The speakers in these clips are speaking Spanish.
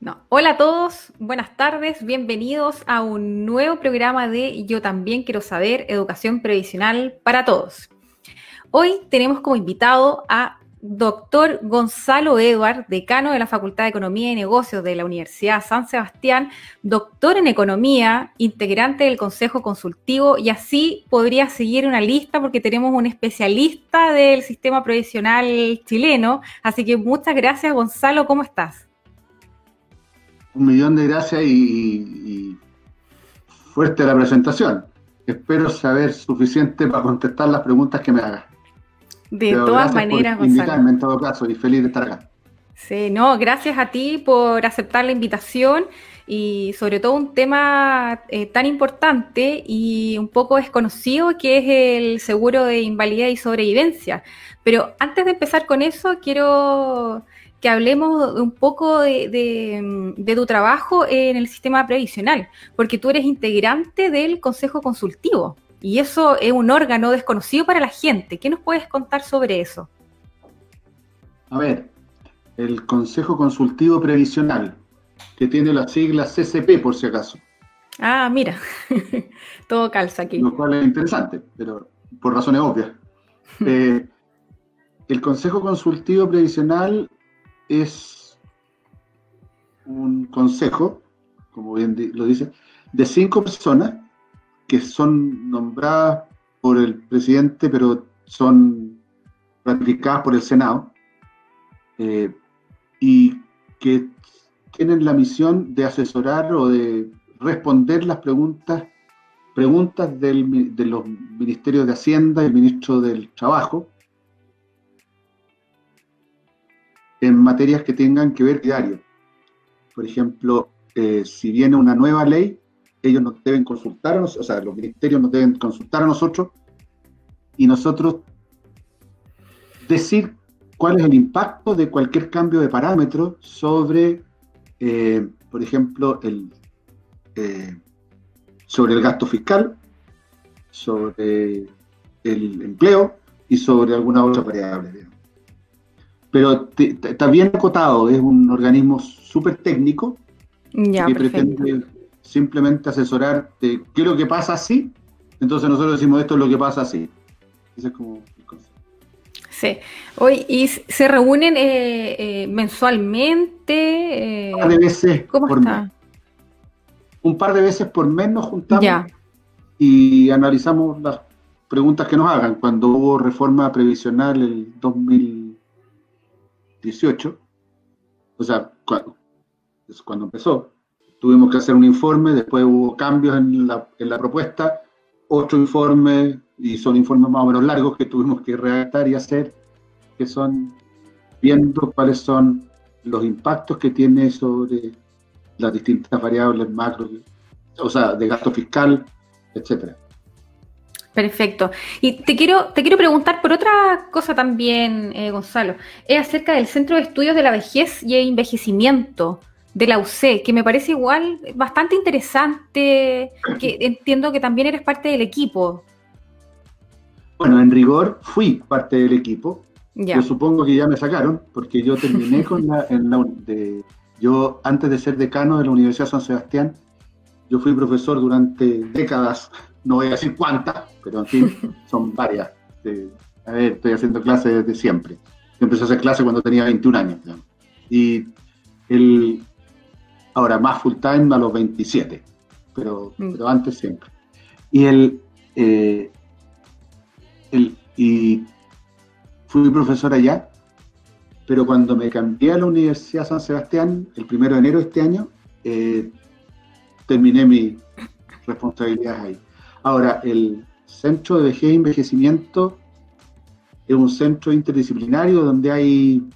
No. Hola a todos, buenas tardes, bienvenidos a un nuevo programa de Yo también quiero saber, educación previsional para todos. Hoy tenemos como invitado a doctor Gonzalo Edward, decano de la Facultad de Economía y Negocios de la Universidad San Sebastián, doctor en Economía, integrante del Consejo Consultivo, y así podría seguir una lista porque tenemos un especialista del sistema provisional chileno. Así que muchas gracias, Gonzalo, ¿cómo estás? Un millón de gracias y, fuerte la presentación. Espero saber suficiente para contestar las preguntas que me hagas. De todas maneras, Gonzalo. en todo caso y feliz de estar acá. Sí, no, gracias a ti por aceptar la invitación y sobre todo un tema eh, tan importante y un poco desconocido que es el seguro de invalidez y sobrevivencia. Pero antes de empezar con eso, quiero que hablemos un poco de, de, tu trabajo en el sistema previsional, porque tú eres integrante del Consejo Consultivo. Y eso es un órgano desconocido para la gente. ¿Qué nos puedes contar sobre eso? A ver, el Consejo Consultivo Previsional, que tiene la sigla CCP por si acaso. Ah, mira, todo calza aquí. Lo cual es interesante, pero por razones obvias. Eh, el Consejo Consultivo Previsional es un consejo, como bien lo dice, de cinco personas que son nombradas por el presidente, pero son ratificadas por el Senado, eh, y que tienen la misión de asesorar o de responder las preguntas, preguntas de los ministerios de Hacienda y el ministro del Trabajo en materias que tengan que ver diario. Por ejemplo, eh, si viene una nueva ley, ellos nos deben consultar a nosotros, o sea, los ministerios nos deben consultar a nosotros y nosotros decir cuál es el impacto de cualquier cambio de parámetro sobre, eh, por ejemplo, el, eh, sobre el gasto fiscal, sobre el empleo y sobre alguna otra variable. Pero está bien acotado, es un organismo súper técnico que pretende simplemente asesorar de qué es lo que pasa así, entonces nosotros decimos esto es lo que pasa así. Ese es como Sí. Hoy, ¿Y se reúnen eh, eh, mensualmente? un par de veces ¿Cómo por está? Mes. Un par de veces por mes nos juntamos y analizamos las preguntas que nos hagan. Cuando hubo reforma previsional el 2018, o sea, cuando, cuando empezó, tuvimos que hacer un informe, después hubo cambios en la, en la propuesta, otro informe, y son informes más o menos largos que tuvimos que redactar y hacer, que son viendo cuáles son los impactos que tiene sobre las distintas variables macro, o sea, de gasto fiscal, etcétera. Perfecto. Y te quiero, te quiero preguntar por otra cosa también, eh, Gonzalo. Es acerca del Centro de Estudios de la Vejez y el Envejecimiento de la UC, que me parece igual bastante interesante, que entiendo que también eres parte del equipo. Bueno, en rigor fui parte del equipo. Yo supongo que ya me sacaron, porque yo terminé con la, en la de, yo antes de ser decano de la Universidad de San Sebastián, yo fui profesor durante décadas, no voy a decir cuántas, pero en fin, son varias. a ver, estoy haciendo clases desde siempre. Yo empecé a hacer clases cuando tenía 21 años. Y el, Ahora, más full time a los 27, pero, Mm. pero antes siempre. Y el, eh, el- y fui profesor allá, pero cuando me cambié a la Universidad San Sebastián, el primero de enero de este año, eh, terminé mi responsabilidad ahí. Ahora, el Centro de Vejez e Envejecimiento es un centro interdisciplinario donde hay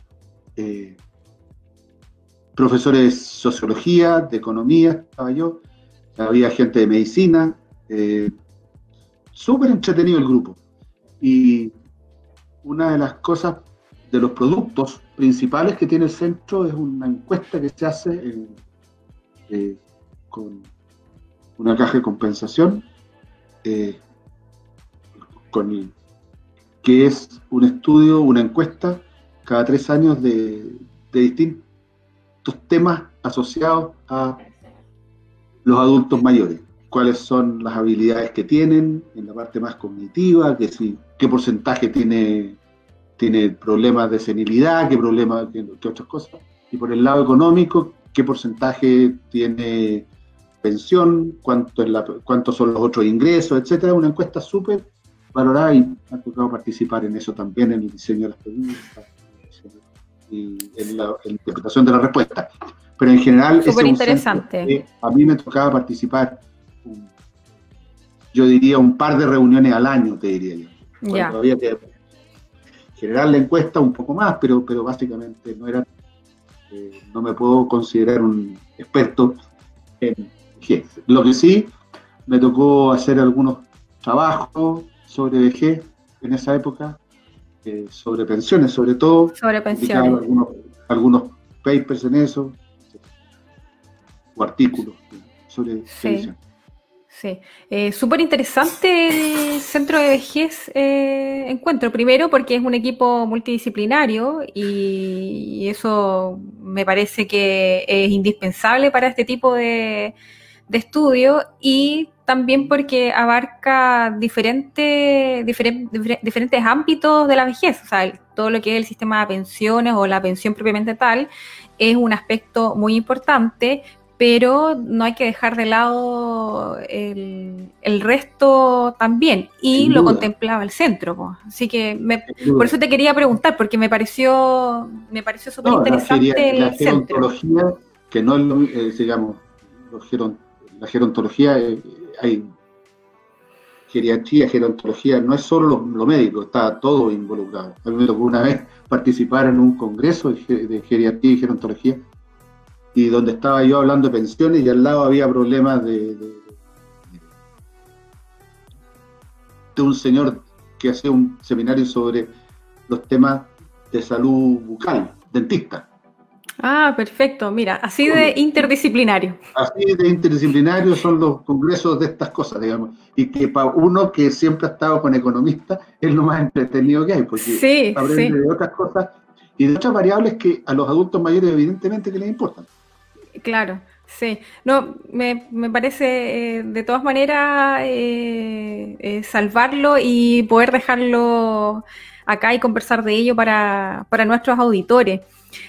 eh, profesores de sociología, de economía, estaba yo, había gente de medicina, eh, súper entretenido el grupo. Y una de las cosas, de los productos principales que tiene el centro es una encuesta que se hace eh, con una caja de compensación, eh, con, que es un estudio, una encuesta cada tres años de, distintos temas asociados a los adultos mayores. Cuáles son las habilidades que tienen en la parte más cognitiva, qué porcentaje tiene, tiene problemas de senilidad, qué problemas, qué otras cosas. Y por el lado económico, qué porcentaje tiene pensión, cuánto es la- cuántos son los otros ingresos, etcétera. Una encuesta súper valorada y me ha tocado participar en eso también, en el diseño de las preguntas y en la, en la interpretación de la respuesta. Pero en general, Súper interesante. a mí me tocaba participar, un- yo diría un par de reuniones al año, te diría yo. Ya. había que generar la encuesta un poco más, pero, pero básicamente no era, eh, no me puedo considerar un experto en Lo que sí, me tocó hacer algunos trabajos sobre vejez en esa época, eh, sobre pensiones sobre todo, Sobre pensiones. algunos, algunos papers en eso, o artículos sobre Sí. pensiones. Sí, Eh, súper interesante el centro de vejez eh, encuentro. Primero porque es un equipo multidisciplinario y, y eso me parece que es indispensable para este tipo de, de estudio y también porque abarca diferentes, diferen- difer- diferentes ámbitos de la vejez. O sea, el- todo lo que es el sistema de pensiones o la pensión propiamente tal es un aspecto muy importante, pero no hay que dejar de lado el, el resto también. Y lo contemplaba el centro. po. Así que me- por eso te quería preguntar, porque me pareció, me pareció súper No, la, interesante la el centro. gerontología, que no es lo eh, digamos, los geron- la gerontología, eh, hay geriatría, gerontología, no es solo lo, médico, está todo involucrado. A mí me tocó una vez participar en un congreso de, de geriatría y gerontología, y donde estaba yo hablando de pensiones y al lado había problemas de, de un señor que hacía un seminario sobre los temas de salud bucal, dentista. Ah, perfecto. Mira, así de interdisciplinario. Así de interdisciplinarios son los congresos de estas cosas, digamos. Y que para uno que siempre ha estado con economistas es lo más entretenido que hay, porque Sí, aprende sí, de otras cosas y de otras variables que a los adultos mayores evidentemente que les importan. claro. Sí, no, me, me parece eh, de todas maneras eh, eh, salvarlo y poder dejarlo acá y conversar de ello para, para nuestros auditores.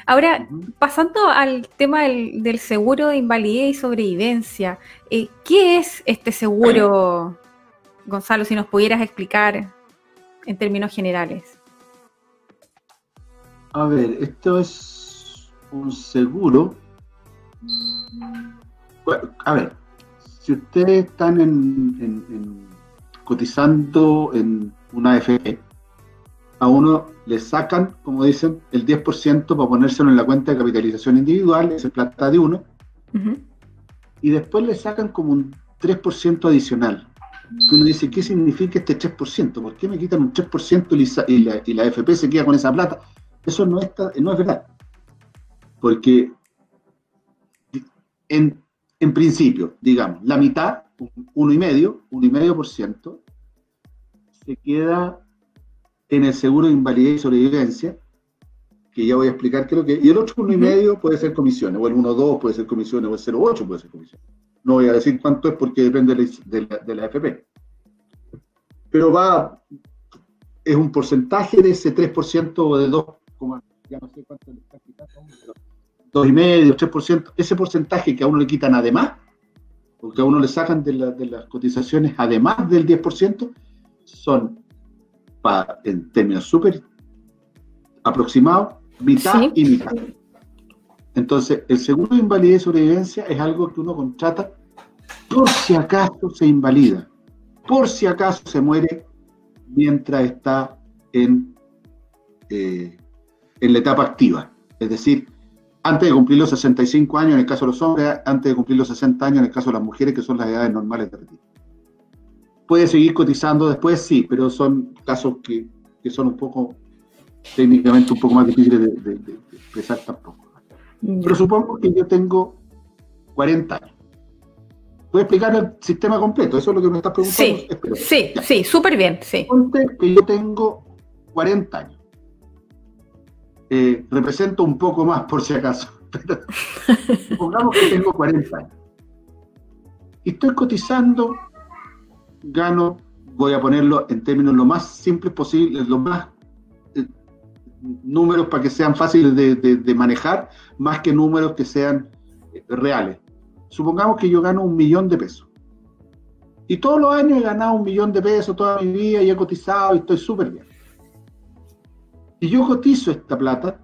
Ahora, pasando al tema del, del seguro de invalidez y sobrevivencia, eh, ¿qué es este seguro, Gonzalo, si nos pudieras explicar en términos generales? A ver, esto es un seguro. Bueno, A ver, si ustedes están en, en- en- cotizando en una AFP, a uno le sacan, como dicen, el 10% para ponérselo en la cuenta de capitalización individual, es plata de uno, y después le sacan como un 3% adicional. Que uno dice, ¿qué significa este 3%? ¿Por qué me quitan un 3% y la, y la, AFP se queda con esa plata? Eso no es, ta- no es verdad. Porque en, en principio, digamos, la mitad, un- uno y medio, uno y medio por ciento, se queda en el seguro de invalidez y sobrevivencia, que ya voy a explicar qué es lo que Y el otro uno y medio puede ser comisiones, o el 1,2 puede ser comisiones, o el 0,8 puede ser comisiones. No voy a decir cuánto es porque depende de la, de la, de la AFP. Pero va, es un porcentaje de ese 3% o de 2, como- ya no sé cuánto le está quitando, pero 2,5%, 3%, ese porcentaje que a uno le quitan además, porque a uno le sacan de, las cotizaciones además del 10%, son, en términos súper aproximados, mitad y mitad. Entonces, el seguro de invalidez y sobrevivencia es algo que uno contrata por si acaso se invalida, por si acaso se muere mientras está en, eh, en la etapa activa. Es decir, antes de cumplir los 65 años en el caso de los hombres, antes de cumplir los 60 años en el caso de las mujeres, que son las edades normales de retiro. Puede seguir cotizando después, sí, pero son casos que, son un poco, técnicamente un poco más difíciles de, expresar tampoco. Pero supongo que yo tengo 40 años. Voy a explicar el sistema completo, eso es lo que me estás preguntando. Sí, sí, sí, súper bien, sí. que yo tengo 40 años. Eh, represento un poco más por si acaso, pero supongamos que tengo 40 años. Y estoy cotizando, gano, voy a ponerlo en términos lo más simples posible, lo más eh, números para que sean fáciles de, manejar, más que números que sean eh, reales. Supongamos que yo gano un millón de pesos. Y todos los años he ganado un millón de pesos toda mi vida y he cotizado y estoy súper bien. Y yo cotizo esta plata,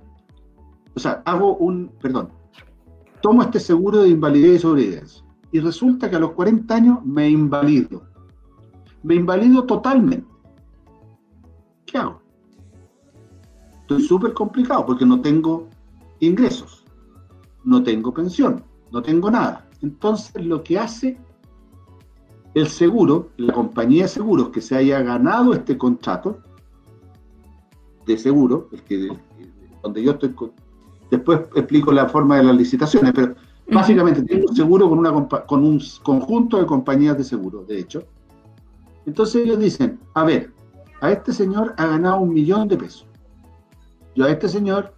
o sea, hago un, perdón, tomo este seguro de invalidez y sobrevivencia. Y resulta que a los 40 años me invalido. Me invalido totalmente. ¿Qué hago? Estoy súper complicado porque no tengo ingresos, no tengo pensión, no tengo nada. Entonces lo que hace el seguro, la compañía de seguros que se haya ganado este contrato de seguro, el que, donde yo estoy, después explico la forma de las licitaciones, pero básicamente tengo un seguro con, una, con un conjunto de compañías de seguro, de hecho. Entonces ellos dicen, a ver, a este señor ha ganado un millón de pesos. Yo a este señor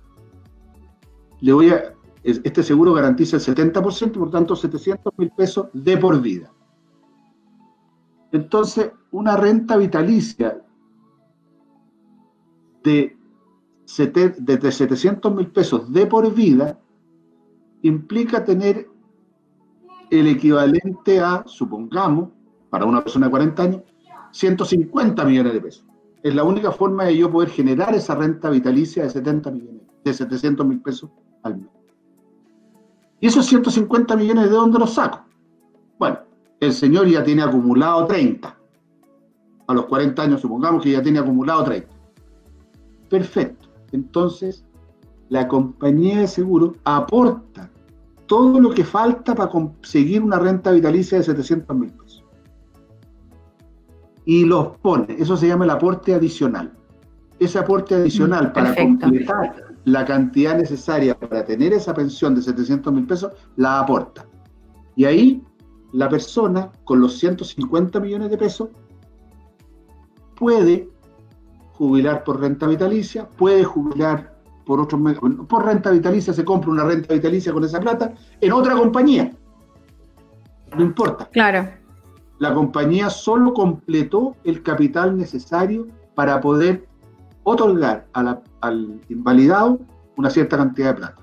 le voy a, este seguro garantiza el 70%, por tanto 700 mil pesos de por vida. Entonces, una renta vitalicia de, de 700 mil pesos de por vida implica tener el equivalente a, supongamos, para una persona de 40 años, 150 millones de pesos. Es la única forma de yo poder generar esa renta vitalicia de 70 millones, de 700 mil pesos al mes. ¿Y esos 150 millones de dónde los saco? Bueno, el señor ya tiene acumulado 30. A los 40 años supongamos que ya tiene acumulado 30. Perfecto. Entonces, la compañía de seguro aporta todo lo que falta para conseguir una renta vitalicia de 700 mil. Y los pone. Eso se llama el aporte adicional. Ese aporte adicional para completar la cantidad necesaria para tener esa pensión de 700 mil pesos, la aporta. Y ahí la persona con los 150 millones de pesos puede jubilar por renta vitalicia, puede jubilar por otros por renta vitalicia, se compra una renta vitalicia con esa plata en otra compañía. No importa. Claro. La compañía solo completó el capital necesario para poder otorgar al invalidado una cierta cantidad de plata.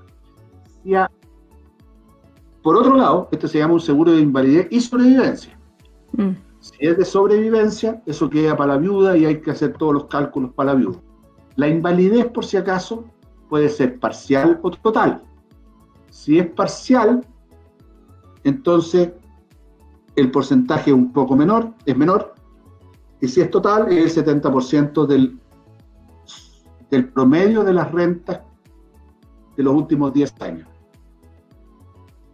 por otro lado, este se llama un seguro de invalidez y sobrevivencia. Mm. Si es de sobrevivencia, eso queda para la viuda y hay que hacer todos los cálculos para la viuda. La invalidez, por si acaso, puede ser parcial o total. Si es parcial, entonces el porcentaje es un poco menor, es menor, y si es total, es el 70% del del promedio de las rentas de los últimos 10 años.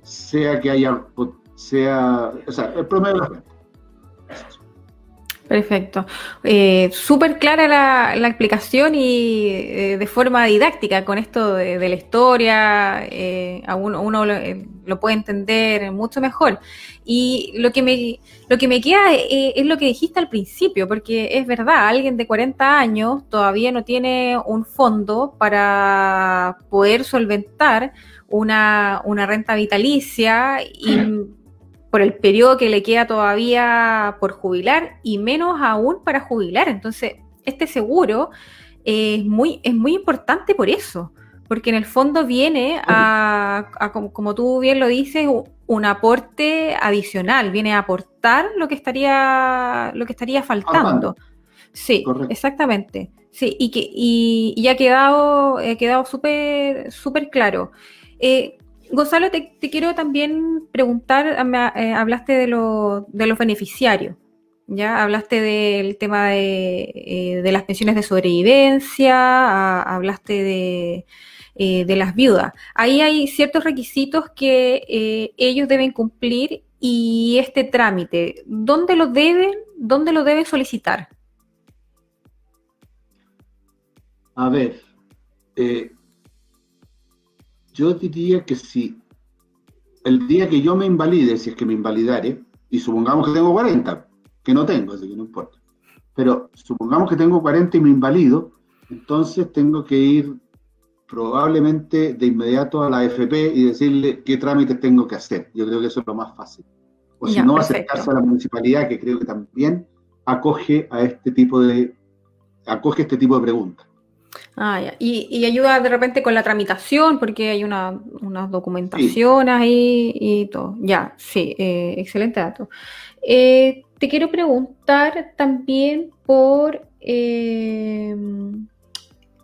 Sea que haya, sea, o sea, el promedio de las rentas. Perfecto. Eh, Súper clara la, explicación y eh, de forma didáctica con esto de, la historia, eh, uno, uno eh, lo, puede entender mucho mejor. Y lo que me, lo que me queda es lo que dijiste al principio, porque es verdad, alguien de 40 años todavía no tiene un fondo para poder solventar una, una renta vitalicia y por el periodo que le queda todavía por jubilar y menos aún para jubilar. Entonces, este seguro es muy, es muy importante por eso, porque en el fondo viene a, como, tú bien lo dices, un aporte adicional, viene a aportar lo que estaría, lo que estaría faltando. Sí, exactamente. Sí, y que y, y ha quedado, ha quedado súper súper claro. Eh, Gonzalo, te, quiero también preguntar, eh, hablaste de, de los beneficiarios. Ya hablaste del tema de, eh, las pensiones de sobrevivencia, hablaste eh, de, las viudas. Ahí hay ciertos requisitos que eh, ellos deben cumplir y este trámite, ¿dónde lo deben, dónde lo deben solicitar? A ver, yo diría que si el día que yo me invalide, si es que me invalidare, y supongamos que tengo 40, que no tengo, así que no importa. Pero supongamos que tengo 40 y me invalido, entonces tengo que ir probablemente de inmediato a la AFP y decirle qué trámites tengo que hacer. Yo creo que eso es lo más fácil. O si no, acercarse a la municipalidad, que creo que también acoge a este tipo de, acoge este tipo de preguntas. Ah, ya. Y, ayuda de repente con la tramitación, porque hay una, unas documentaciones ahí y todo. Ya, sí, eh, excelente dato. Eh, te quiero preguntar también por, eh,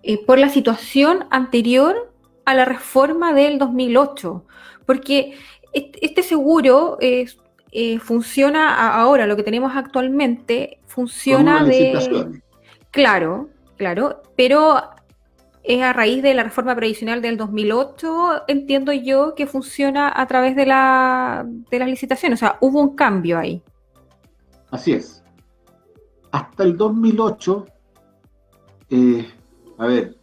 eh, por la situación anterior a la reforma del 2008, porque este seguro eh, funciona ahora, lo que tenemos actualmente funciona de... Claro, claro, pero es a raíz de la reforma previsional del 2008, entiendo yo, que funciona a través de, la, de las licitaciones, o sea, hubo un cambio ahí. Así es. Hasta el 2008, eh, a ver,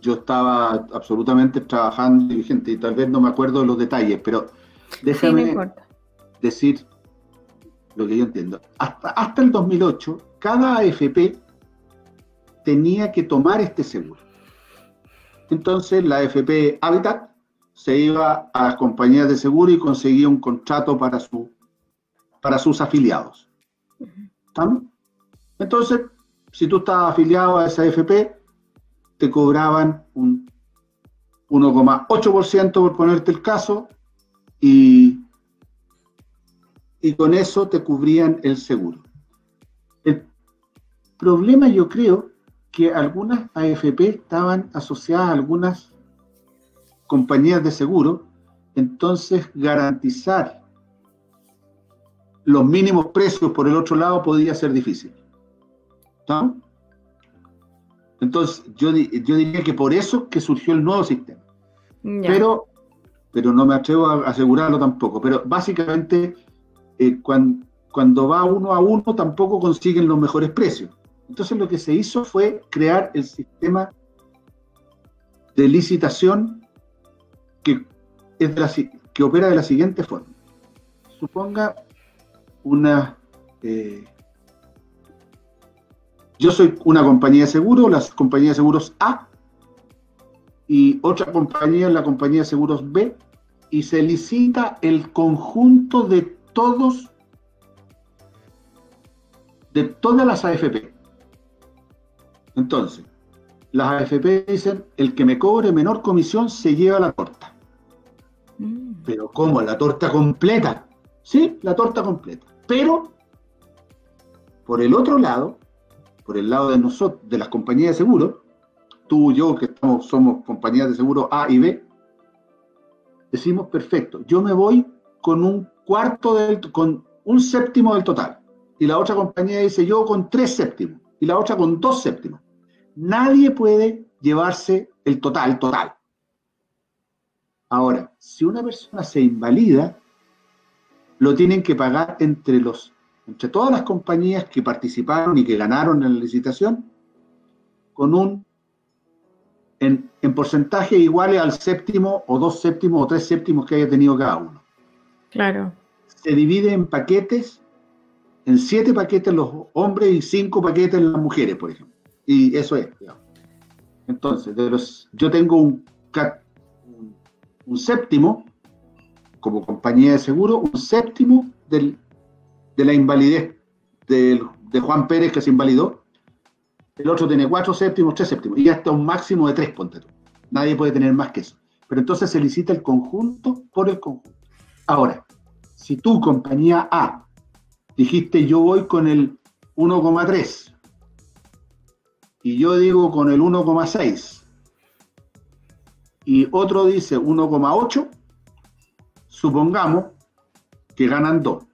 yo estaba absolutamente trabajando y vigente y tal vez no me acuerdo de los detalles, pero déjame decir lo que yo entiendo. Hasta, hasta el 2008, cada AFP tenía que tomar este seguro. Entonces la AFP Habitat se iba a las compañías de seguro y conseguía un contrato para su para sus afiliados. Entonces, si tú estabas afiliado a esa FP, te cobraban un 1,8% por ponerte el caso y, y con eso te cubrían el seguro. El problema yo creo que algunas AFP estaban asociadas a algunas compañías de seguro, entonces garantizar los mínimos precios por el otro lado podría ser difícil. Entonces, yo, yo diría que por eso que surgió el nuevo sistema. Pero, pero no me atrevo a asegurarlo tampoco. Pero básicamente, eh, cuando, cuando va uno a uno, tampoco consiguen los mejores precios. Entonces, lo que se hizo fue crear el sistema de licitación que, es que opera de la siguiente forma. Suponga una... Eh, yo soy una compañía de seguros, la compañía de seguros A, y otra compañía es la compañía de seguros B, y se licita el conjunto de todos, de todas las AFP. Entonces, las AFP dicen, el que me cobre menor comisión se lleva la torta. Mm. Pero ¿cómo? La torta completa. Sí, la torta completa. Pero, por el otro lado, por el lado de nosotros, de las compañías de seguro, tú y yo que somos compañías de seguro A y B, decimos, perfecto, yo me voy con un cuarto del, con un séptimo del total. Y la otra compañía dice, yo con tres séptimos. Y la otra con dos séptimos. Nadie puede llevarse el total, total. Ahora, si una persona se invalida, lo tienen que pagar entre los entre todas las compañías que participaron y que ganaron en la licitación con un en, porcentaje igual al séptimo o dos séptimos o tres séptimos que haya tenido cada uno. Claro. Se divide en paquetes, en siete paquetes los hombres y cinco paquetes las mujeres, por ejemplo. Y eso es. Entonces, de los, yo tengo un, un séptimo como compañía de seguro un séptimo del, de la invalidez de Juan Pérez que se invalidó. El otro tiene cuatro séptimos, tres séptimos, y hasta un máximo de tres, ponte Nadie puede tener más que eso. Pero entonces se licita el conjunto por el conjunto. Ahora, si tú, compañía A, dijiste yo voy con el 1,3 y yo digo con el 1,6 y otro dice 1,8, supongamos que ganan 2.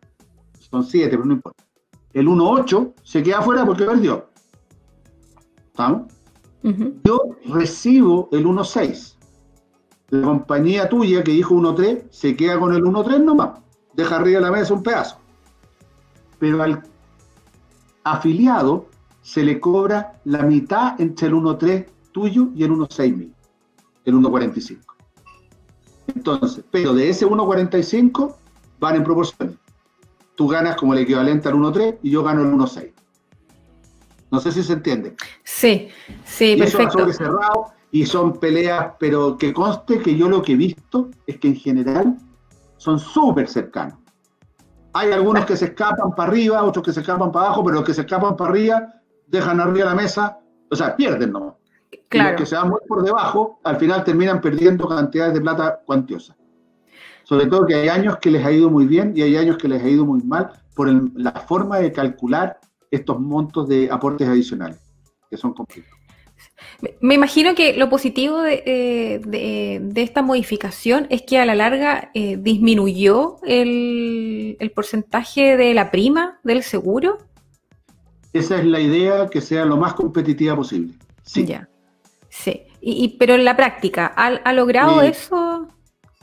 Son 7, pero no importa. El 1,8 se queda afuera porque perdió. ¿Estamos? Yo recibo el 1,6. La compañía tuya que dijo 1,3 se queda con el 1,3 nomás. Deja arriba de la mesa un pedazo. Pero al afiliado se le cobra la mitad entre el 1,3 tuyo y el 1,6 mío. El 1,45. Entonces, pero de ese 1,45 van en proporciones. Tú ganas como el equivalente al 1,3 y yo gano el 1,6. No sé si se entiende. Sí, sí, y perfecto. Eso cerrado y son peleas, pero que conste que yo lo que he visto es que en general son súper cercanos. Hay algunos que se escapan para arriba, otros que se escapan para abajo, pero los que se escapan para arriba dejan arriba la mesa, o sea, pierden nomás. Claro. Y los que se van muy por debajo, al final terminan perdiendo cantidades de plata cuantiosas. Sobre todo que hay años que les ha ido muy bien y hay años que les ha ido muy mal por el- la forma de calcular estos montos de aportes adicionales, que son complicados. Me- imagino que lo positivo de, eh, de- de esta modificación es que a la larga eh, disminuyó el, el porcentaje de la prima del seguro. Esa es la idea, que sea lo más competitiva posible. Sí, Ya. Sí. Y, y- pero en la práctica, ¿ha, ha logrado eso?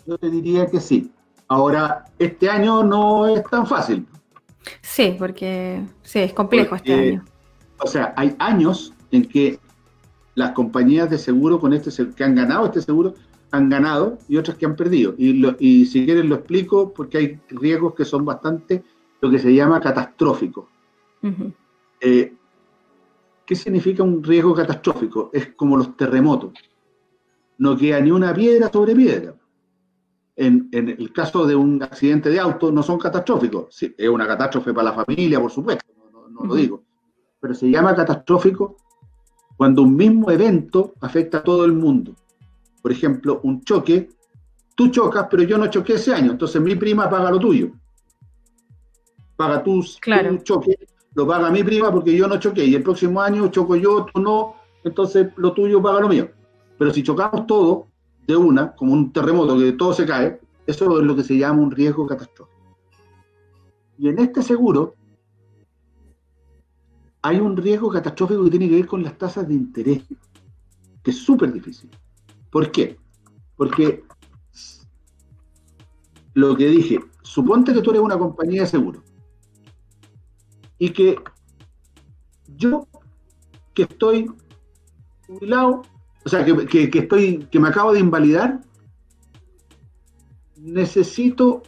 Yo te diría que sí. Ahora, este año no es tan fácil. Sí, porque sí, es complejo este año. O sea, hay años en que las compañías de seguro con este que han ganado este seguro han ganado y otras que han perdido. Y, lo- y si quieren lo explico porque hay riesgos que son bastante lo que se llama catastróficos. Eh, ¿Qué significa un riesgo catastrófico? Es como los terremotos. No queda ni una piedra sobre piedra. En, en el caso de un accidente de auto, no son catastróficos. Sí, es una catástrofe para la familia, por supuesto, no, no- no lo digo. Pero se llama catastrófico cuando un mismo evento afecta a todo el mundo. Por ejemplo, un choque, tú chocas, pero yo no choqué ese año, entonces mi prima paga lo tuyo. Paga tus, Claro. tu choque, lo paga mi prima porque yo no choqué, y el próximo año choco yo, tú no, entonces lo tuyo paga lo mío. Pero si chocamos todo de una, como un terremoto que todo se cae, eso es lo que se llama un riesgo catastrófico. Y en este seguro hay un riesgo catastrófico que tiene que ver con las tasas de interés, que es súper difícil. ¿Por qué? Porque lo que dije, suponte que tú eres una compañía de seguro y que yo que estoy jubilado, o sea, que, que- estoy, que me acabo de invalidar, necesito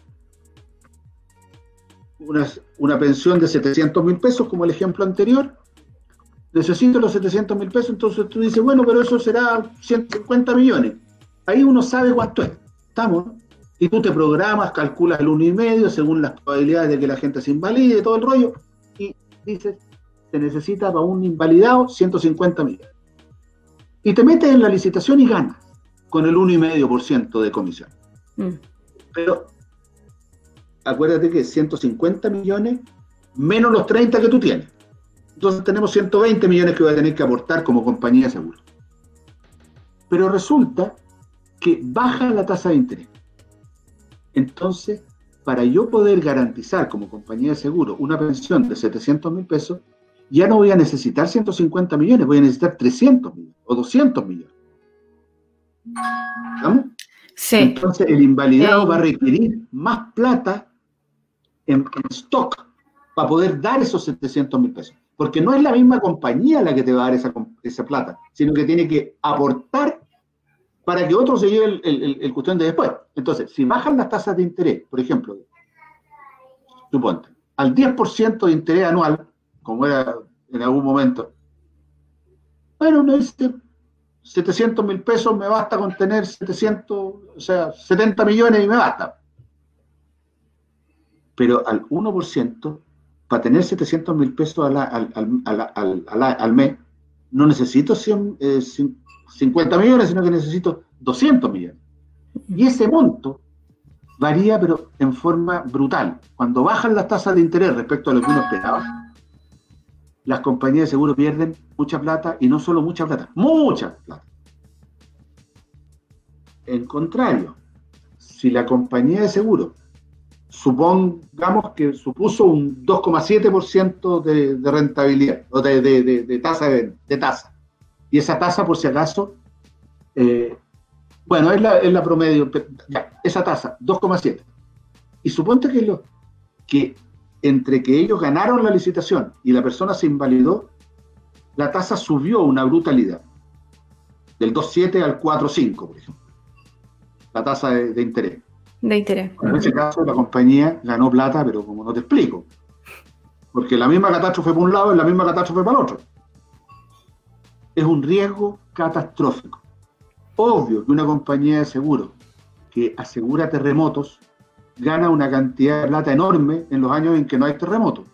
una, una pensión de 700 mil pesos, como el ejemplo anterior, necesito los 700 mil pesos, entonces tú dices, bueno, pero eso será 150 millones. Ahí uno sabe cuánto es. ¿Estamos? Y tú te programas, calculas el uno y medio según las probabilidades de que la gente se invalide, todo el rollo, y dices, se necesita para un invalidado 150 millones. Y te metes en la licitación y ganas con el 1,5% de comisión. Mm. Pero acuérdate que 150 millones menos los 30 que tú tienes. Entonces tenemos 120 millones que voy a tener que aportar como compañía de seguro. Pero resulta que baja la tasa de interés. Entonces, para yo poder garantizar como compañía de seguro una pensión de 700 mil pesos, ya no voy a necesitar 150 millones, voy a necesitar 300 millones o 200 millones. ¿Estamos? Sí, Entonces el invalidado Eh. va a requerir más plata en, en stock para poder dar esos 700 mil pesos. Porque no es la misma compañía la que te va a dar esa, plata, sino que tiene que aportar para que otro se lleve el- el cuestión de después. Entonces, si bajan las tasas de interés, por ejemplo, suponte, al 10% de interés anual, como era en algún momento, bueno, uno dice, 700 mil pesos me basta con tener 700, o sea, 70 millones y me basta. Pero al 1%, para tener 700 mil pesos al, al, al, al, mes, no necesito 100, eh, 50 millones, sino que necesito 200 millones. Y ese monto varía, pero en forma brutal. Cuando bajan las tasas de interés respecto a lo que uno esperaba, las compañías de seguro pierden mucha plata y no solo mucha plata, mucha plata. En contrario, si la compañía de seguro, supongamos que supuso un 2,7% de, de, rentabilidad, o de, tasa de, tasa, y esa tasa, por si acaso, eh, bueno, es la, es la promedio, esa tasa, 2,7. Y suponte que, lo, que entre que ellos ganaron la licitación y la persona se invalidó, la tasa subió una brutalidad, del 2,7 al 4,5, por ejemplo, la tasa de, interés. De interés. En ese caso, la compañía ganó plata, pero como no te explico, porque la misma catástrofe por un lado es la misma catástrofe para el otro. Es un riesgo catastrófico obvio que una compañía de seguro que asegura terremotos gana una cantidad de plata enorme en los años en que no hay terremotos.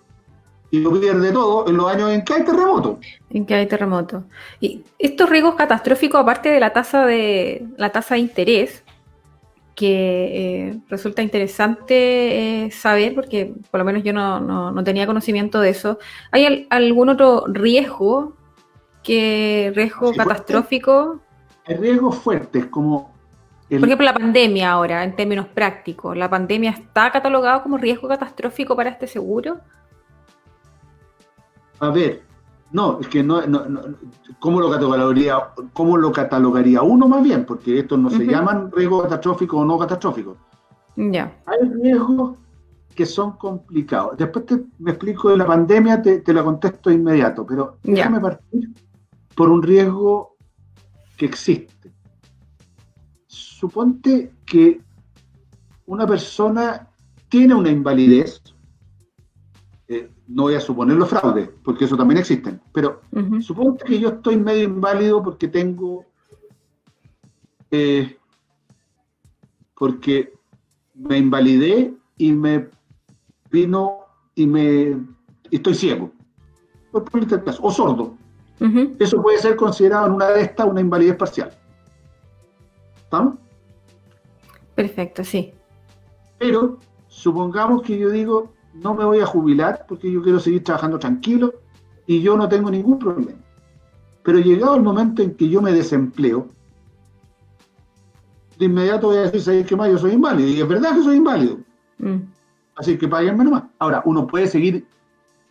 Y lo pierde todo en los años en que hay terremotos. En que hay terremotos. Y estos riesgos catastróficos, aparte de la tasa de la tasa de interés, que eh, resulta interesante eh, saber, porque por lo menos yo no, tenía conocimiento de eso. ¿Hay algún otro riesgo que riesgo catastrófico? Hay riesgos fuertes como... Por ejemplo, la pandemia ahora, en términos prácticos. ¿La pandemia está catalogada como riesgo catastrófico para este seguro? A ver, no, es que no, ¿cómo, lo catalogaría, ¿cómo lo catalogaría uno más bien? Porque estos no se llaman riesgo catastrófico o no catastrófico. Ya. Hay riesgos que son complicados. Después te, me explico de la pandemia, te, te la contesto inmediato, pero déjame partir por un riesgo que existe. Suponte que una persona tiene una invalidez, eh, no voy a suponerlo fraude, porque eso también existe, pero suponte que yo estoy medio inválido porque tengo, eh, porque me invalidé y me vino y me estoy ciego, o sordo, eso puede ser considerado en una de estas una invalidez parcial. ¿Estamos? Perfecto, sí. Pero supongamos que yo digo, no me voy a jubilar porque yo quiero seguir trabajando tranquilo y yo no tengo ningún problema. Pero llegado el momento en que yo me desempleo, de inmediato voy a decir, ¿sabes qué más? Yo soy inválido. Y es verdad que soy inválido. Mm. Así que páguenme nomás. Ahora, uno puede seguir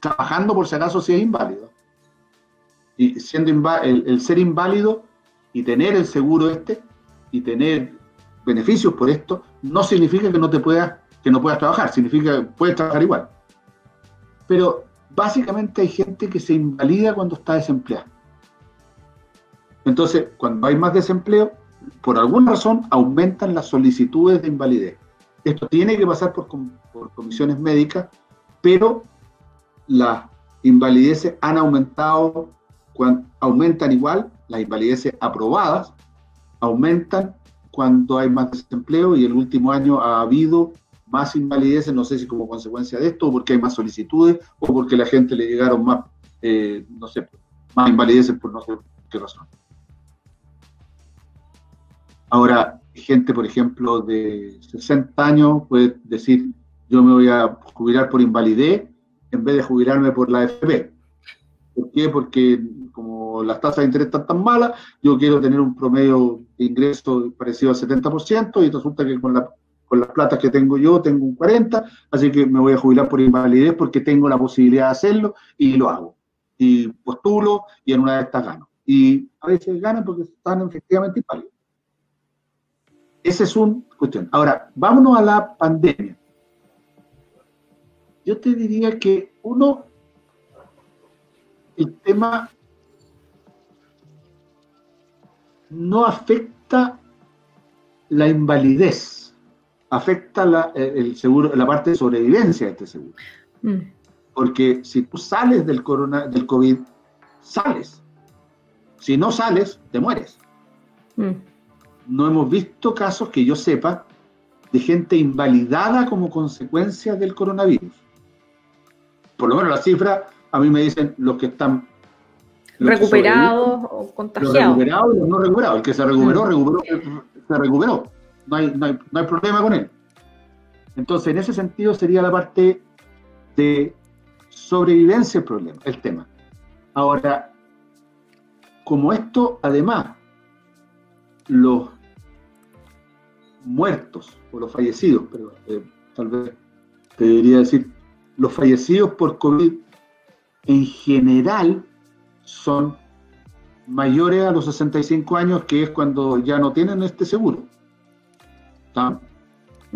trabajando por si acaso si es inválido y siendo el, ser inválido y tener el seguro este y tener beneficios por esto, no significa que no te puedas, que no puedas trabajar, significa que puedes trabajar igual. Pero básicamente hay gente que se invalida cuando está desempleada. Entonces, cuando hay más desempleo, por alguna razón aumentan las solicitudes de invalidez. Esto tiene que pasar por, por comisiones médicas, pero las invalideces han aumentado aumentan igual, las invalideces aprobadas aumentan cuando hay más desempleo y el último año ha habido más invalideces, no sé si como consecuencia de esto, o porque hay más solicitudes, o porque la gente le llegaron más, eh, no sé, más invalideces por no sé qué razón. Ahora, gente, por ejemplo, de 60 años puede decir, yo me voy a jubilar por invalidez en vez de jubilarme por la FP. ¿Por qué? Porque como las tasas de interés están tan malas, yo quiero tener un promedio de ingreso parecido al 70% y resulta que con, la, con las platas que tengo yo tengo un 40%, así que me voy a jubilar por invalidez porque tengo la posibilidad de hacerlo y lo hago. Y postulo y en una de estas gano. Y a veces ganan porque están efectivamente inválidos. Esa es una cuestión. Ahora, vámonos a la pandemia. Yo te diría que uno el tema no afecta la invalidez, afecta la, eh, el seguro, la parte de sobrevivencia de este seguro. Mm. Porque si tú sales del, corona, del COVID, sales. Si no sales, te mueres. Mm. No hemos visto casos que yo sepa de gente invalidada como consecuencia del coronavirus. Por lo menos la cifra a mí me dicen los que están, recuperados o contagiados. Los recuperados y los no recuperados. El que se recuperó, mm. recuperó se recuperó. No hay, no, hay, no hay problema con él. Entonces, en ese sentido sería la parte de sobrevivencia el problema, el tema. Ahora, como esto, además, los muertos o los fallecidos, pero eh, tal vez te debería decir, los fallecidos por COVID en general son mayores a los 65 años, que es cuando ya no tienen este seguro.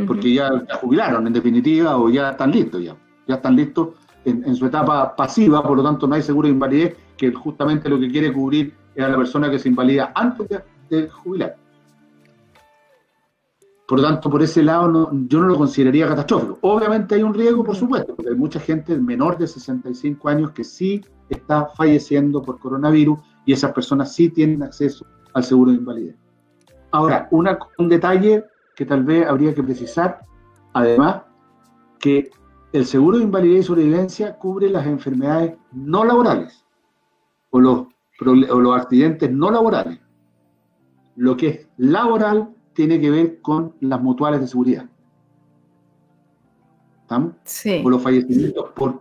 Porque ya, jubilaron en definitiva o ya están listos, ya, ya están listos en, su etapa pasiva, por lo tanto no hay seguro de invalidez, que justamente lo que quiere cubrir es a la persona que se invalida antes de jubilar. Por lo tanto, por ese lado yo no lo consideraría catastrófico. Obviamente hay un riesgo, por supuesto, porque hay mucha gente menor de 65 años que sí está falleciendo por coronavirus y esas personas sí tienen acceso al seguro de invalidez. Ahora, un detalle que tal vez habría que precisar, además, que el seguro de invalidez y sobrevivencia cubre las enfermedades no laborales o los, o los accidentes no laborales. Lo que es laboral tiene que ver con las mutuales de seguridad. ¿Estamos? Sí. Por los fallecimientos, por,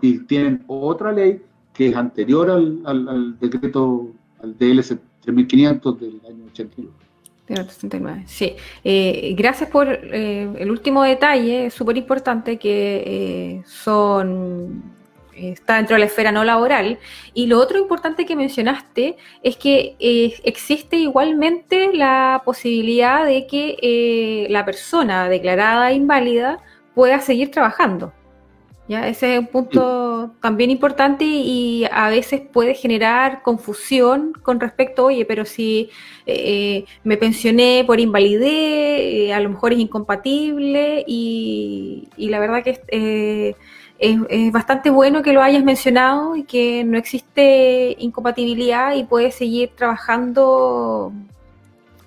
y tienen otra ley que es anterior al, decreto, al DLC 3500 del año 89. Sí, eh, gracias por eh, el último detalle, súper importante, que eh, son está dentro de la esfera no laboral. Y lo otro importante que mencionaste es que eh, existe igualmente la posibilidad de que eh, la persona declarada inválida pueda seguir trabajando. ¿Ya? Ese es un punto también importante y a veces puede generar confusión con respecto, oye, pero si eh, me pensioné por invalidez, a lo mejor es incompatible y, la verdad que es, bastante bueno que lo hayas mencionado y que no existe incompatibilidad y puedes seguir trabajando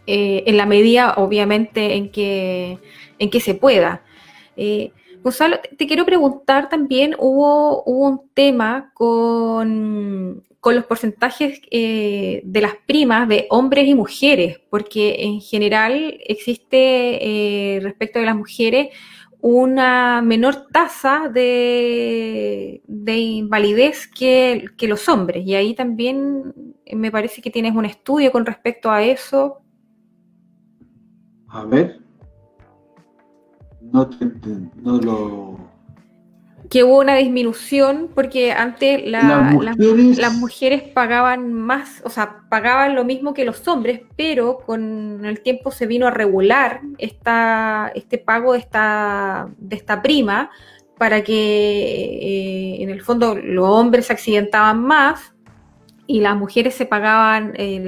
eh, en la medida, obviamente, en que, en que se pueda. Eh, Gonzalo, te, quiero preguntar también, hubo, un tema con, los porcentajes eh, de las primas de hombres y mujeres, porque en general existe respecto de las mujeres una menor tasa de, invalidez que, los hombres. Y ahí también me parece que tienes un estudio con respecto a eso. A ver. No, no lo que hubo una disminución porque antes las, mujeres... pagaban más, o sea, pagaban lo mismo que los hombres, pero con el tiempo se vino a regular esta, este pago de esta, de esta prima para que eh, en el fondo los hombres se accidentaban más y las mujeres se pagaban, eh,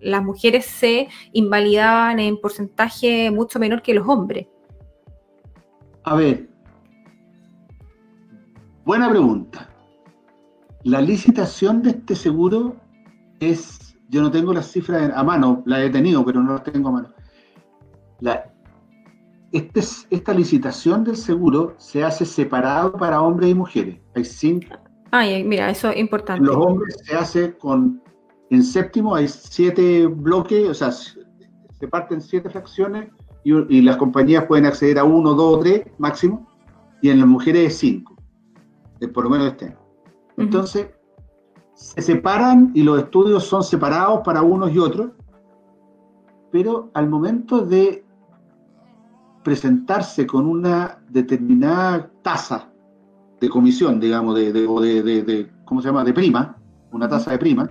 las mujeres se invalidaban en porcentaje mucho menor que los hombres. A ver, Buena pregunta. La licitación de este seguro es, yo no tengo las cifras a mano, la he tenido, pero no las tengo a mano. este, esta licitación del seguro se hace separado para hombres y mujeres. Hay cinco. Ay, mira, eso es importante. Los hombres se hace con, en séptimo hay siete bloques, o sea, se parten siete fracciones y, y las compañías pueden acceder a uno, dos o tres máximo, y en las mujeres es cinco por lo menos este Entonces, se separan y los estudios son separados para unos y otros, pero al momento de presentarse con una determinada tasa de comisión, digamos, de, de, ¿cómo se llama?, de prima, una tasa de prima,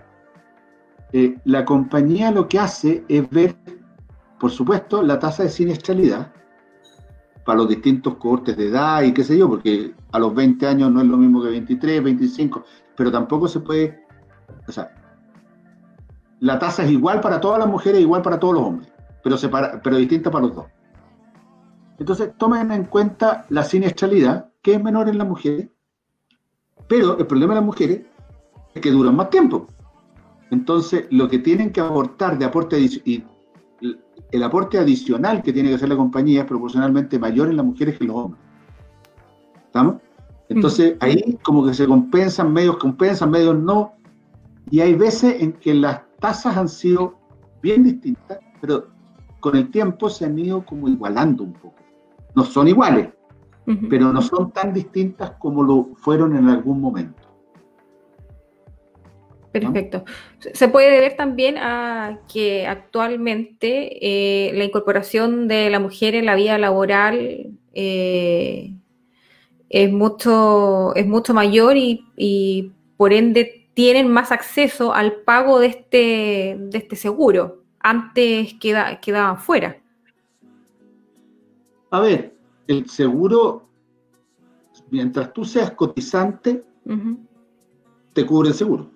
eh, la compañía lo que hace es ver, por supuesto, la tasa de siniestralidad, para los distintos cohortes de edad y qué sé yo, porque a los 20 años no es lo mismo que 23, 25, pero tampoco se puede, o sea, la tasa es igual para todas las mujeres, igual para todos los hombres, pero, separa, pero distinta para los dos. Entonces, tomen en cuenta la siniestralidad, que es menor en las mujeres, pero el problema de las mujeres es que duran más tiempo. Entonces, lo que tienen que aportar de aporte y el aporte adicional que tiene que hacer la compañía es proporcionalmente mayor en las mujeres que en los hombres. ¿Estamos? Entonces ahí como que se compensan, medios compensan, medios no, Y hay veces en que las tasas han sido bien distintas, pero con el tiempo se han ido como igualando un poco. No son iguales, pero no son tan distintas como lo fueron en algún momento. Perfecto. Se puede deber también a que actualmente eh, la incorporación de la mujer en la vida laboral eh, es, mucho, es mucho mayor y, por ende tienen más acceso al pago de este, de este seguro. Antes queda, quedaban fuera. A ver, el seguro, mientras tú seas cotizante, te cubre el seguro.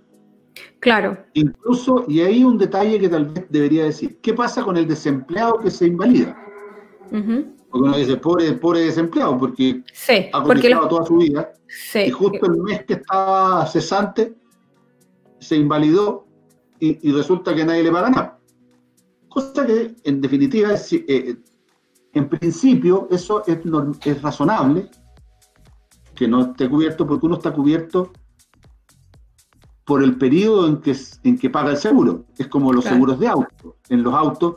Claro. Incluso, y hay un detalle que tal vez debería decir, ¿qué pasa con el desempleado que se invalida? Porque uno dice, pobre, pobre desempleado, porque ha cotizado toda su vida, y justo el mes que estaba cesante, se invalidó y, resulta que nadie le paga nada. Cosa que, en definitiva, eh, en principio, eso es, es razonable, que no esté cubierto, porque uno está cubierto por el periodo en que, en que paga el seguro. Es como los seguros de auto. En los autos,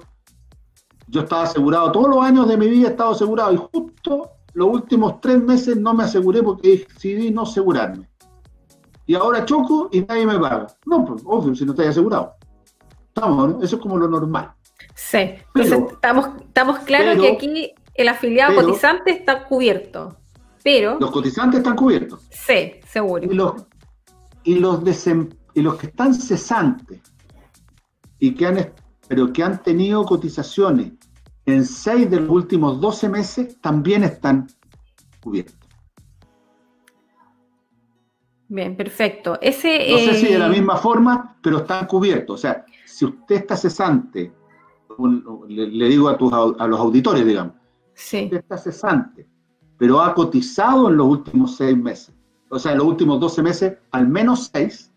yo estaba asegurado, todos los años de mi vida he estado asegurado y justo los últimos tres meses no me aseguré porque decidí no asegurarme. Y ahora choco y nadie me paga. No, pues obvio, si no estoy asegurado. Estamos, Eso es como lo normal. Sí, entonces estamos, estamos claros que aquí el afiliado cotizante está cubierto. Pero. Los cotizantes están cubiertos. Sí, seguro. Y los, y los, y los que están cesantes y que han, pero que han tenido cotizaciones en seis de los últimos 12 meses también están cubiertos. Bien, perfecto. Ese, no sé si de la eh, misma forma, pero están cubiertos. O sea, si usted está cesante, le, digo a, tus, a los auditores, digamos, sí. usted está cesante, pero ha cotizado en los últimos seis meses o sea, en los últimos 12 meses, al menos 6,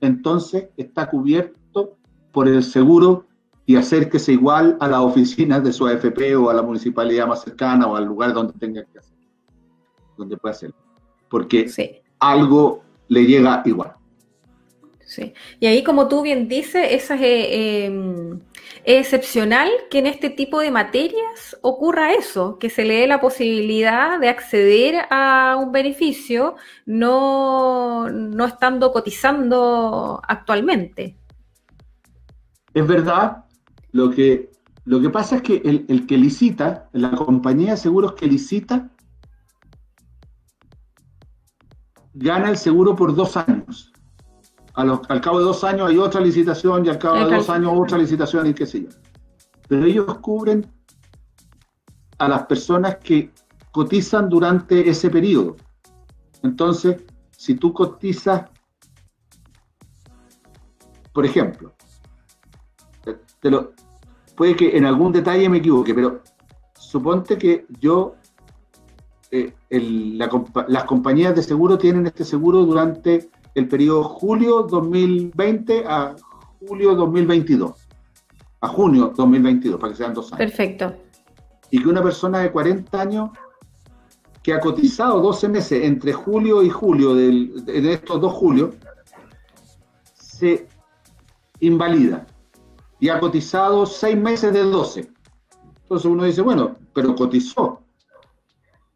entonces está cubierto por el seguro y acérquese igual a las oficinas de su AFP o a la municipalidad más cercana o al lugar donde tenga que hacer, donde pueda hacerlo. Porque algo le llega igual. Sí. Y ahí, como tú bien dices, esa es, eh, em, excepcional que en este tipo de materias ocurra eso, que se le dé la posibilidad de acceder a un beneficio no, estando cotizando actualmente. Es verdad, lo que, lo que pasa es que el, el que licita, la compañía de seguros que licita, gana el seguro por dos años al cabo de dos años hay otra licitación y al cabo de dos años otra licitación y qué sé yo. Pero ellos cubren a las personas que cotizan durante ese periodo. Entonces, si tú cotizas, por ejemplo, te lo, puede que en algún detalle me equivoque, pero suponte que yo, eh, las compañías de seguro tienen este seguro durante el periodo julio 2020 a julio 2022. A junio 2022, para que sean dos años. Perfecto. Y que una persona de 40 años que ha cotizado 12 meses entre julio y julio de estos dos julios, se invalida y ha cotizado 6 meses de 12. Entonces uno dice, bueno, pero cotizó.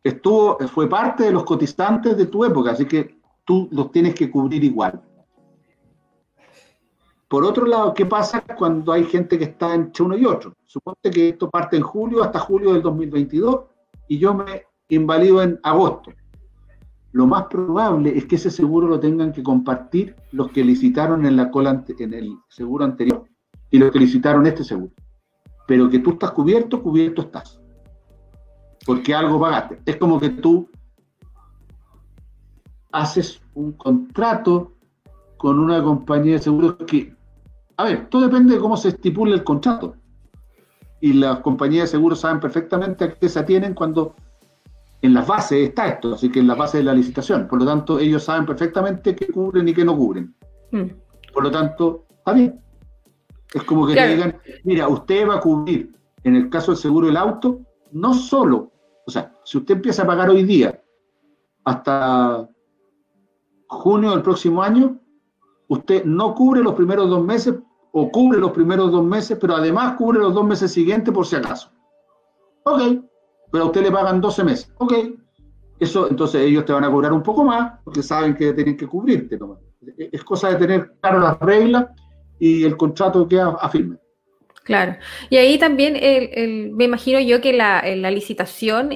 Estuvo, fue parte de los cotizantes de tu época, así que tú los tienes que cubrir igual. Por otro lado, ¿qué pasa cuando hay gente que está entre uno y otro? Suponte que esto parte en julio hasta julio del 2022 y yo me invalido en agosto. Lo más probable es que ese seguro lo tengan que compartir los que licitaron en, la cola, en el seguro anterior y los que licitaron este seguro. Pero que tú estás cubierto, cubierto estás. Porque algo pagaste. Es como que tú haces un contrato con una compañía de seguros que, a ver, todo depende de cómo se estipule el contrato. Y las compañías de seguros saben perfectamente a qué se atienen cuando en las bases está esto, así que en las bases de la licitación. Por lo tanto, ellos saben perfectamente qué cubren y qué no cubren. Mm. Por lo tanto, está bien. Es como que te digan, mira, usted va a cubrir, en el caso del seguro del auto, no solo, o sea, si usted empieza a pagar hoy día hasta junio del próximo año, usted no cubre los primeros dos meses o cubre los primeros dos meses, pero además cubre los dos meses siguientes por si acaso. Ok, pero a usted le pagan 12 meses. Ok, eso entonces ellos te van a cobrar un poco más porque saben que tienen que cubrirte. Es cosa de tener claras las reglas y el contrato queda a firme. Claro. Y ahí también me imagino yo que la, en la licitación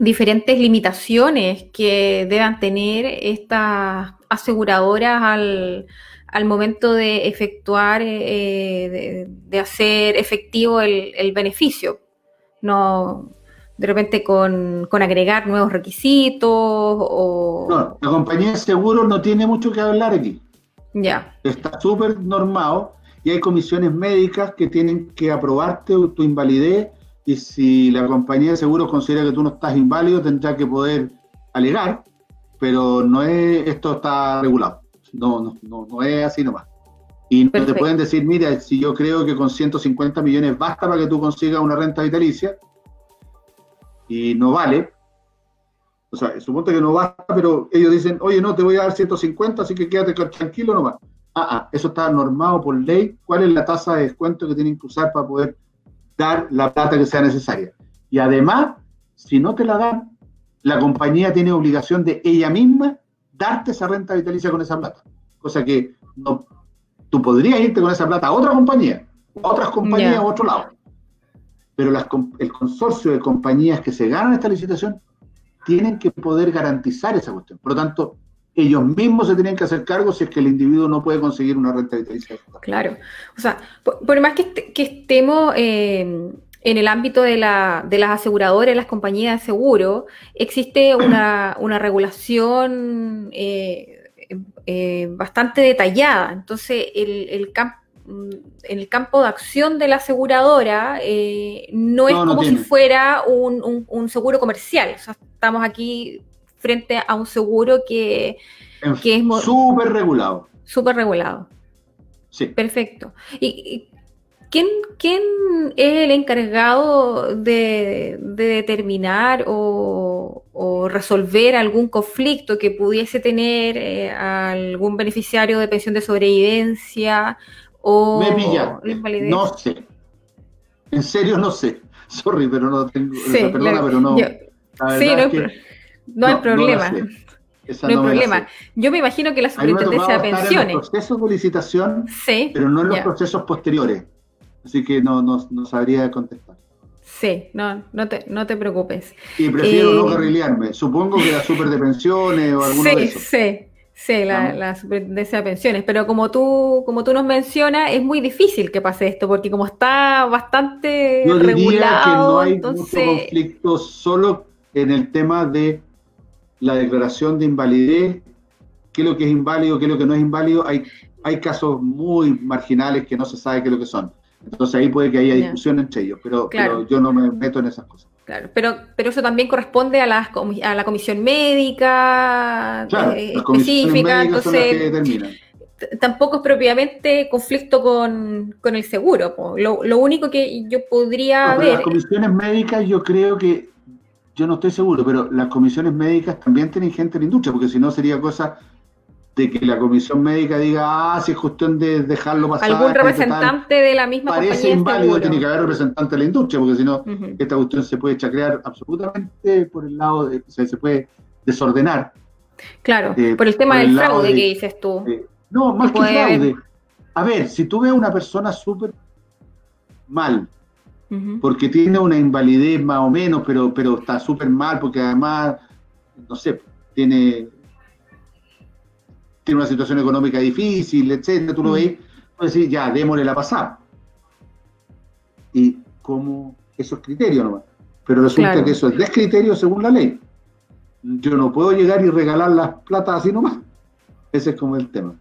diferentes limitaciones que deban tener estas aseguradoras al, al momento de efectuar, eh, de, hacer efectivo el, beneficio. No, de repente con, agregar nuevos requisitos o... No, la compañía de seguros no tiene mucho que hablar aquí. Ya. Está súper normado y hay comisiones médicas que tienen que aprobarte tu invalidez y si la compañía de seguros considera que tú no estás inválido tendrá que poder alegar, pero no es, esto está regulado. No, no, no, no es así nomás. Y no te pueden decir, mira, si yo creo que con 150 millones basta para que tú consigas una renta vitalicia, y no vale, o sea, suponte que no basta, pero ellos dicen, oye, no, te voy a dar 150, así que quédate tranquilo nomás. Ah, ah, eso está normado por ley. ¿Cuál es la tasa de descuento que tienen que usar para poder dar la plata que sea necesaria? Y además, si no te la dan, la compañía tiene obligación de ella misma darte esa renta vitalicia con esa plata. Cosa que no, tú podrías irte con esa plata a otra compañía, a otras compañías a otro lado. Pero el consorcio de compañías que se ganan esta licitación tienen que poder garantizar esa cuestión. Por lo tanto, ellos mismos se tienen que hacer cargo si es que el individuo no puede conseguir una renta vitalicia. Claro. O sea, por, más que, estemos eh, en el ámbito de, la, de las aseguradoras, las compañías de seguro, existe una, regulación eh, eh, bastante detallada. Entonces, el, el en el campo de acción de la aseguradora eh, no es como si fuera un, seguro comercial. O sea, estamos aquí frente a un seguro que, que es súper regulado. Súper regulado. Sí. Perfecto. ¿Y, ¿Quién, es el encargado de, determinar o, resolver algún conflicto que pudiese tener eh, algún beneficiario de pensión de sobrevivencia o Me pilla. No sé. En serio no sé. Sorry, pero no tengo. perdona, pero no. sí, no, hay, problema. No, hay problema. Yo me imagino que la superintendencia de pensiones. En los procesos de licitación, pero no en los procesos posteriores. Así que no, no, sabría contestar. Sí, no, no te, no te preocupes. Y prefiero no eh, carrilearme. Supongo que la super de pensiones o alguno de esos. Sí, sí, la, la superintendencia de pensiones. Pero como tú, como tú nos mencionas, es muy difícil que pase esto, porque como está bastante Yo diría regulado, que no hay entonces... mucho conflicto solo en el tema de la declaración de invalidez, qué es lo que es inválido, qué es lo que no es inválido. Hay, hay casos muy marginales que no se sabe qué es lo que son. Entonces ahí puede que haya discusión entre ellos, pero, yo no me meto en esas cosas. Claro, pero, pero eso también corresponde a la, a la comisión médica eh, específica, entonces tampoco es propiamente conflicto con, el seguro. Lo, único que yo podría ver... Las comisiones médicas yo creo que, yo no estoy seguro, pero las comisiones médicas también tienen gente en la industria, porque si no sería cosa de que la comisión médica diga, ah, si es cuestión de dejarlo pasar. Algún representante de la misma Parece inválido, tiene que haber representante de la industria, porque si no, esta cuestión se puede chacrear absolutamente por el lado de, o sea, se puede desordenar. Claro, eh, por el tema del fraude que dices tú. no, más que fraude. A ver, si tú ves a una persona súper mal, porque tiene una invalidez más o menos, pero, pero está súper mal, porque además, no sé, tiene tiene una situación económica difícil, etcétera, tú lo ves, puedes decir, ya, démosle la pasada. Y como eso es criterio nomás. Pero resulta que eso es descriterio según la ley. Yo no puedo llegar y regalar las platas así nomás. Ese es como el tema.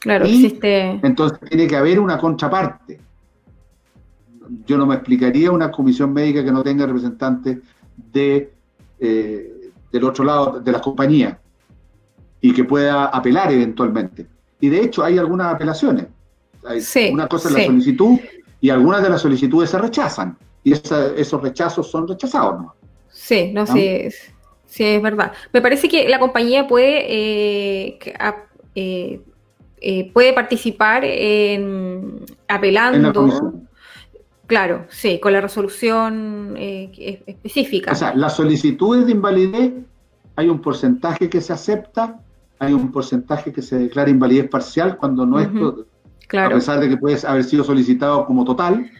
Claro, existe. Entonces tiene que haber una contraparte. Yo no me explicaría una comisión médica que no tenga representantes de, eh, del otro lado de las compañías y que pueda apelar eventualmente. Y de hecho hay algunas apelaciones. una cosa es la solicitud y algunas de las solicitudes se rechazan. Y esos rechazos son rechazados, ¿no? Sí, no, sí, es, sí, es verdad. Me parece que la compañía puede eh, eh, eh, puede participar en apelando. Claro, sí, con la resolución eh, específica. O sea, las solicitudes de invalidez hay un porcentaje que se acepta, hay un porcentaje que se declara invalidez parcial cuando no es claro. a pesar de que puede haber sido solicitado como total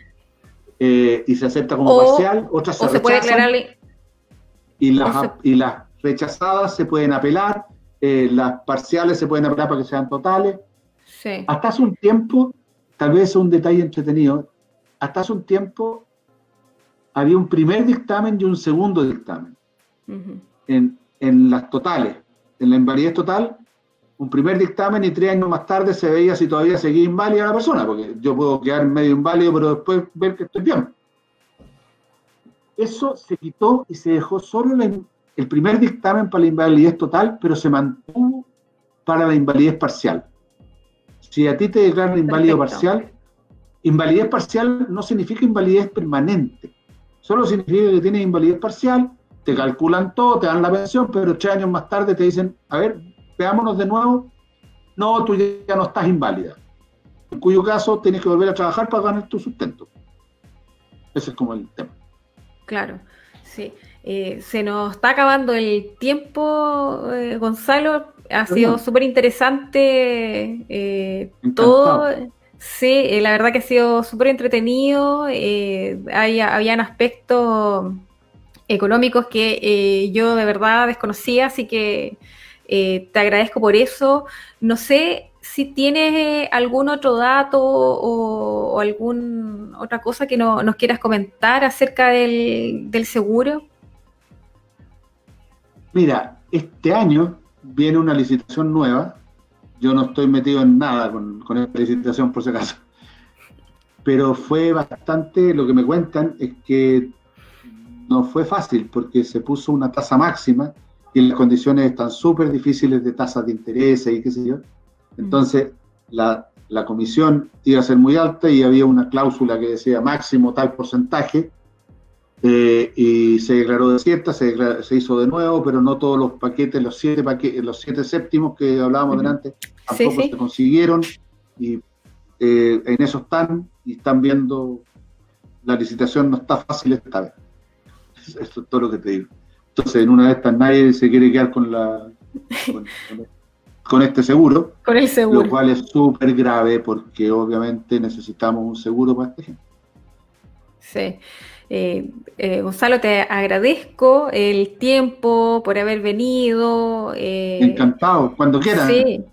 y se acepta como parcial, otras se, puede declararle y las, y las rechazadas se pueden apelar, eh, las parciales se pueden apelar para que sean totales. Hasta hace un tiempo, tal vez un detalle entretenido, hasta hace un tiempo había un primer dictamen y un segundo dictamen en, en, las totales. En la invalidez total, un primer dictamen y tres años más tarde se veía si todavía seguía inválida la persona, porque yo puedo quedar medio inválido, pero después ver que estoy bien. Eso se quitó y se dejó solo la, el primer dictamen para la invalidez total, pero se mantuvo para la invalidez parcial. Si a ti te declaran inválido parcial, invalidez parcial no significa invalidez permanente. Solo significa que tienes invalidez parcial, te calculan todo, te dan la pensión, pero tres años más tarde te dicen, a ver, veámonos de nuevo. No, tú ya no estás inválida. En cuyo caso tienes que volver a trabajar para ganar tu sustento. Ese es como el tema. Claro, sí. Eh, se nos está acabando el tiempo, eh, Gonzalo. Ha sido súper interesante eh, todo. Sí, la verdad que ha sido súper entretenido. Hay, habían aspectos económicos que yo de verdad desconocía, así que te agradezco por eso. No sé si tienes algún otro dato o, alguna otra cosa que nos quieras comentar acerca del seguro. Mira, este año viene una licitación nueva. Yo no estoy metido en nada con, esta licitación, por si acaso. Pero fue bastante, lo que me cuentan es que no fue fácil porque se puso una tasa máxima y las condiciones están súper difíciles de tasas de interés y qué sé yo. Entonces, la, la, comisión iba a ser muy alta y había una cláusula que decía máximo tal porcentaje eh, y se declaró desierta, se, se hizo de nuevo, pero no todos los paquetes, los siete paquetes, los siete séptimos que hablábamos delante, tampoco se consiguieron y eh, en eso están y están viendo la licitación no está fácil esta vez. Eso es todo lo que te digo. Entonces, en una de estas nadie se quiere quedar con la con, este seguro. Con el seguro. Lo cual es súper grave porque obviamente necesitamos un seguro para este gente. Sí. Eh, eh, Gonzalo, te agradezco el tiempo por haber venido. Eh, Encantado, cuando quieras. Sí.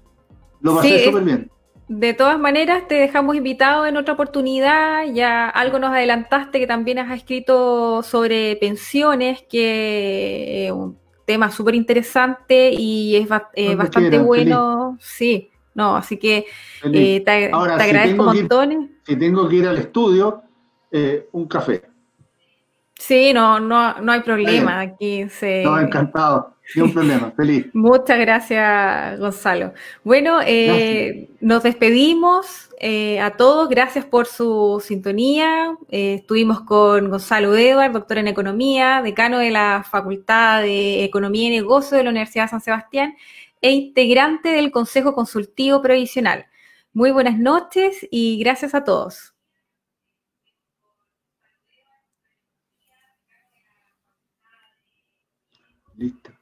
Lo pasé súper bien. De todas maneras, te dejamos invitado en otra oportunidad. Ya algo nos adelantaste que también has escrito sobre pensiones, que es un tema súper interesante y es bastante bueno. Sí, no, así que te, agradezco un montón. si tengo que ir al estudio, un café. Sí, no, no, no hay problema. Aquí se... No, encantado. un problema. Feliz. Muchas gracias, Gonzalo. Bueno, eh, nos despedimos eh, a todos. Gracias por su sintonía. Eh, estuvimos con Gonzalo Edward, doctor en Economía, decano de la Facultad de Economía y Negocio de la Universidad de San Sebastián e integrante del Consejo Consultivo Provisional. Muy buenas noches y gracias a todos. Listo.